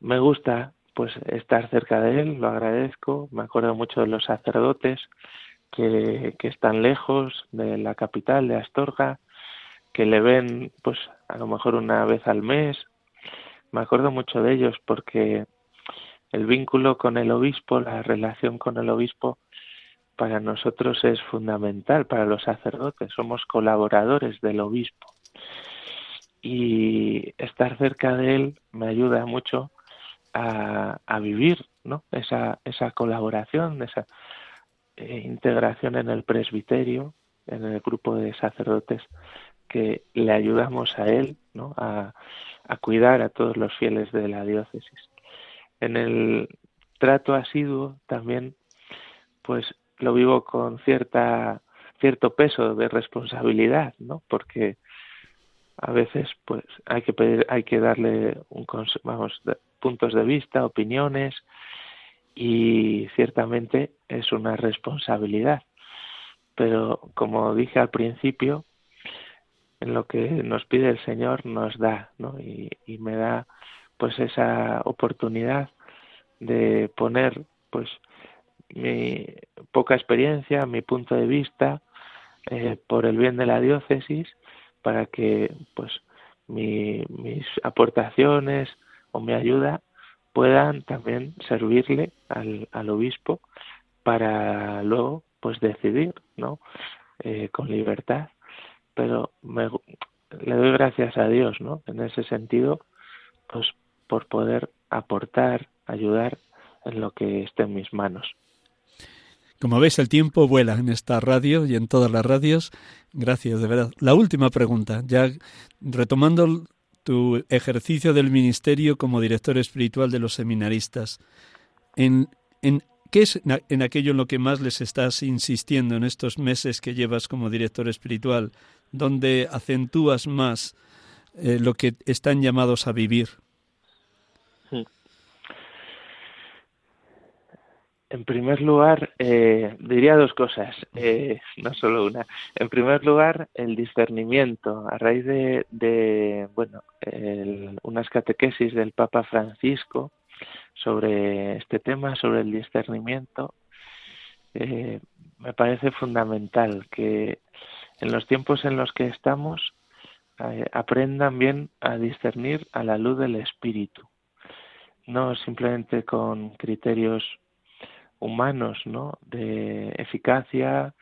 me gusta pues estar cerca de él, lo agradezco, me acuerdo mucho de los sacerdotes que, que están lejos de la capital, de Astorga, que le ven pues a lo mejor una vez al mes, me acuerdo mucho de ellos porque el vínculo con el obispo, la relación con el obispo, para nosotros es fundamental, para los sacerdotes, somos colaboradores del obispo. Y estar cerca de él me ayuda mucho a, vivir ¿no? esa, esa colaboración, esa eh, integración en el presbiterio, en el grupo de sacerdotes que le ayudamos a él ¿no? a, a cuidar a todos los fieles de la diócesis en el trato asiduo también pues lo vivo con cierta cierto peso de responsabilidad no porque a veces pues hay que pedir, hay que darle un vamos puntos de vista opiniones y ciertamente es una responsabilidad pero como dije al principio en lo que nos pide el Señor nos da ¿no? y, me da pues esa oportunidad de poner pues mi poca experiencia, mi punto de vista eh, por el bien de la diócesis para que pues mis aportaciones o mi ayuda puedan también servirle al, al obispo para luego pues decidir no eh, con libertad pero me, le doy gracias a Dios no en ese sentido pues por poder aportar, ayudar en lo que esté en mis manos. Como veis, el tiempo vuela en esta radio y en todas las radios. Gracias, de verdad. La última pregunta, ya retomando tu ejercicio del ministerio como director espiritual de los seminaristas. ¿En, en qué es en aquello en lo que más les estás insistiendo en estos meses que llevas como director espiritual? ¿Dónde acentúas más eh, lo que están llamados a vivir? En primer lugar, eh, diría dos cosas, eh, *laughs* no solo una. En primer lugar, el discernimiento. A raíz de, bueno, unas catequesis del Papa Francisco sobre este tema, sobre el discernimiento, eh, me parece fundamental que en los tiempos en los que estamos aprendan bien a discernir a la luz del Espíritu, no simplemente con criterios humanos, ¿no? De eficacia,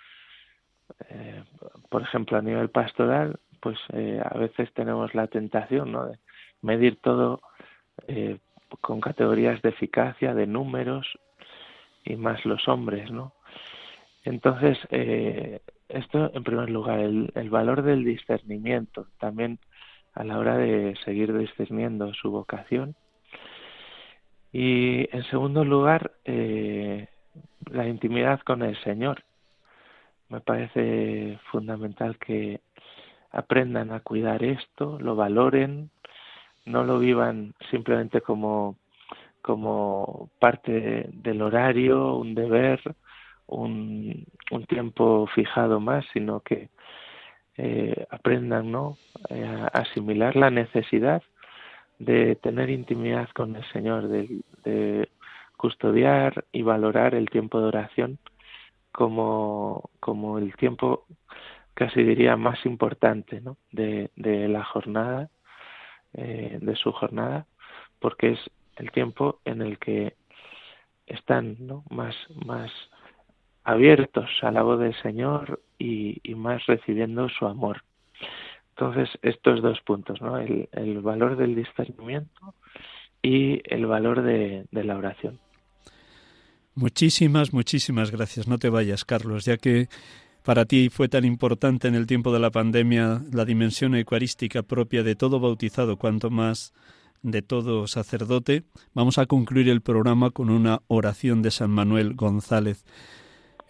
eh, por ejemplo, a nivel pastoral, pues eh, a veces tenemos la tentación, ¿no? De medir todo eh, con categorías de eficacia, de números y más los hombres, ¿no? Entonces, esto en primer lugar, el, el valor del discernimiento, también a la hora de seguir discerniendo su vocación y en segundo lugar, eh, la intimidad con el Señor. Me parece fundamental que aprendan a cuidar esto, lo valoren, no lo vivan simplemente como, como parte del horario, un deber, un, un tiempo fijado más, sino que eh, aprendan ¿no? Eh, a asimilar la necesidad de tener intimidad con el Señor, de, custodiar y valorar el tiempo de oración como, como el tiempo casi diría más importante de, de la jornada, eh, de su jornada, porque es el tiempo en el que están más, más abiertos a la voz del Señor y, y más recibiendo su amor. Entonces, estos dos puntos, ¿no? el, el valor del discernimiento y el valor de, de la oración. Muchísimas, muchísimas gracias. No te vayas, Carlos, ya que para ti fue tan importante en el tiempo de la pandemia la dimensión eucarística propia de todo bautizado, cuanto más de todo sacerdote. Vamos a concluir el programa con una oración de San Manuel González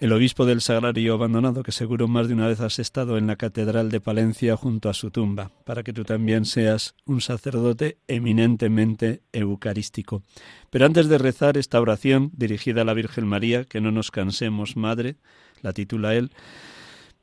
el obispo del Sagrario Abandonado, que seguro más de una vez has estado en la Catedral de Palencia junto a su tumba, para que tú también seas un sacerdote eminentemente eucarístico. Pero antes de rezar esta oración dirigida a la Virgen María, que no nos cansemos, Madre, la titula él,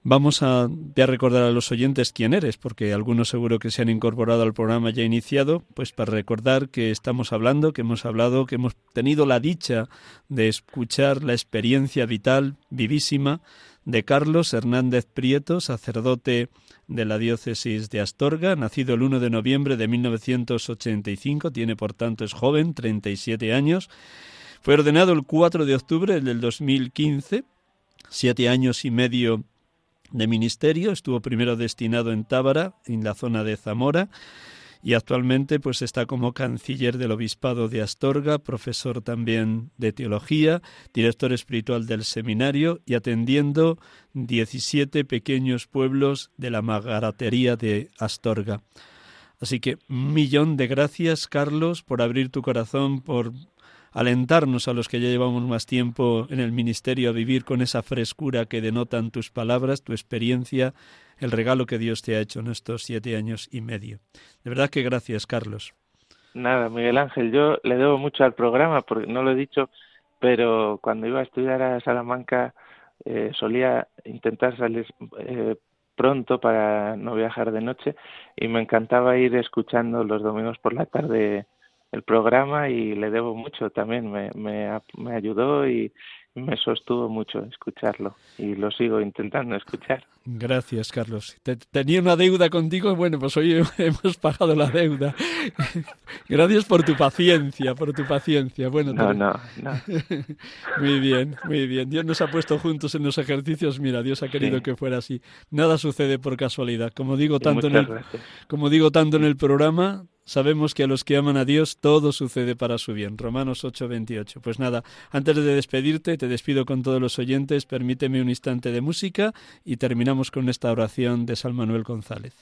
Vamos a, recordar a los oyentes quién eres, porque algunos seguro que se han incorporado al programa ya iniciado, pues para recordar que estamos hablando, que hemos hablado, que hemos tenido la dicha de escuchar la experiencia vital, vivísima, de Carlos Hernández Prieto, sacerdote de la diócesis de Astorga, nacido el 1 de noviembre de 1985, tiene por tanto es joven, 37 años. Fue ordenado el 4 de octubre del 2015, siete años y medio de ministerio, estuvo primero destinado en Tábara, en la zona de Zamora, y actualmente pues está como canciller del obispado de Astorga, profesor también de teología, director espiritual del seminario y atendiendo 17 pequeños pueblos de la magaratería de Astorga. Así que un millón de gracias, Carlos, por abrir tu corazón, por alentarnos a los que ya llevamos más tiempo en el ministerio a vivir con esa frescura que denotan tus palabras, tu experiencia, el regalo que Dios te ha hecho en estos siete años y medio. De verdad que gracias, Carlos. Nada, Miguel Ángel, yo le debo mucho al programa, porque no lo he dicho, pero cuando iba a estudiar a Salamanca eh, solía intentar salir eh, pronto para no viajar de noche y me encantaba ir escuchando los domingos por la tarde el programa y le debo mucho también. Me, me, me ayudó y me sostuvo mucho escucharlo y lo sigo intentando escuchar. Gracias, Carlos. tenía una deuda contigo y bueno, pues hoy *laughs* hemos pagado la deuda. *laughs* Gracias por tu paciencia, por tu paciencia. Bueno, no, no, no. *laughs* muy bien, muy bien. Dios nos ha puesto juntos en los ejercicios. Mira, Dios ha querido que fuera así. Nada sucede por casualidad. Como digo tanto en el, como digo tanto en el programa, Sabemos que a los que aman a Dios todo sucede para su bien. Romanos 8:28. Pues nada, antes de despedirte, te despido con todos los oyentes, permíteme un instante de música y terminamos con esta oración de San Manuel González.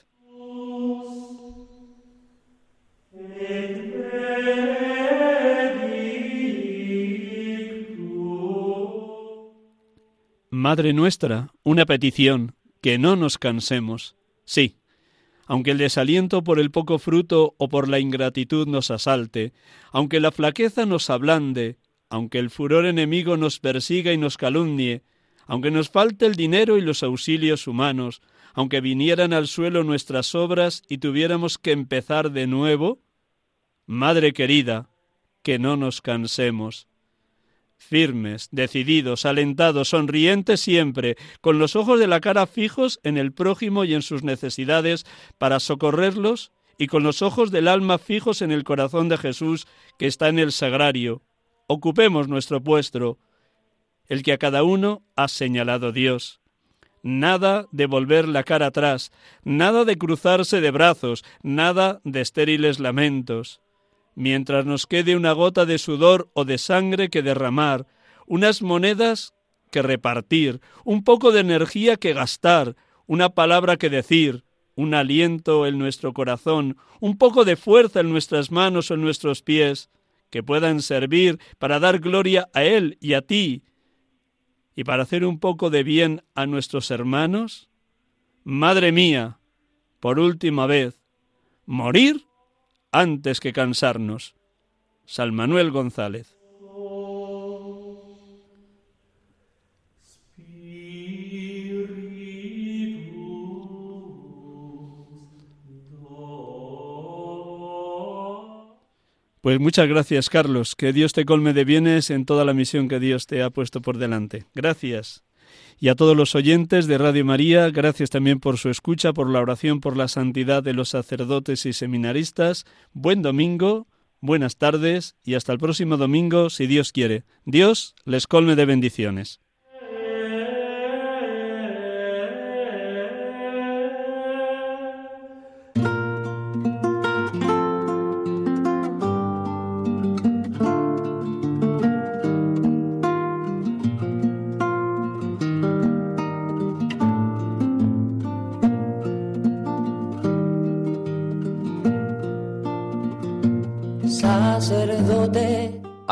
Madre nuestra, una petición, que no nos cansemos. Sí, aunque el desaliento por el poco fruto o por la ingratitud nos asalte, aunque la flaqueza nos ablande, aunque el furor enemigo nos persiga y nos calumnie, aunque nos falte el dinero y los auxilios humanos, aunque vinieran al suelo nuestras obras y tuviéramos que empezar de nuevo, Madre querida, que no nos cansemos firmes, decididos, alentados, sonrientes siempre, con los ojos de la cara fijos en el prójimo y en sus necesidades para socorrerlos, y con los ojos del alma fijos en el corazón de Jesús que está en el sagrario. Ocupemos nuestro puesto, el que a cada uno ha señalado Dios. Nada de volver la cara atrás, nada de cruzarse de brazos, nada de estériles lamentos mientras nos quede una gota de sudor o de sangre que derramar, unas monedas que repartir, un poco de energía que gastar, una palabra que decir, un aliento en nuestro corazón, un poco de fuerza en nuestras manos o en nuestros pies, que puedan servir para dar gloria a Él y a ti, y para hacer un poco de bien a nuestros hermanos? Madre mía, por última vez, morir antes que cansarnos. San Manuel González. Pues muchas gracias, Carlos. Que Dios te colme de bienes en toda la misión que Dios te ha puesto por delante. Gracias. Y a todos los oyentes de Radio María, gracias también por su escucha, por la oración, por la santidad de los sacerdotes y seminaristas. Buen domingo, buenas tardes y hasta el próximo domingo, si Dios quiere. Dios les colme de bendiciones.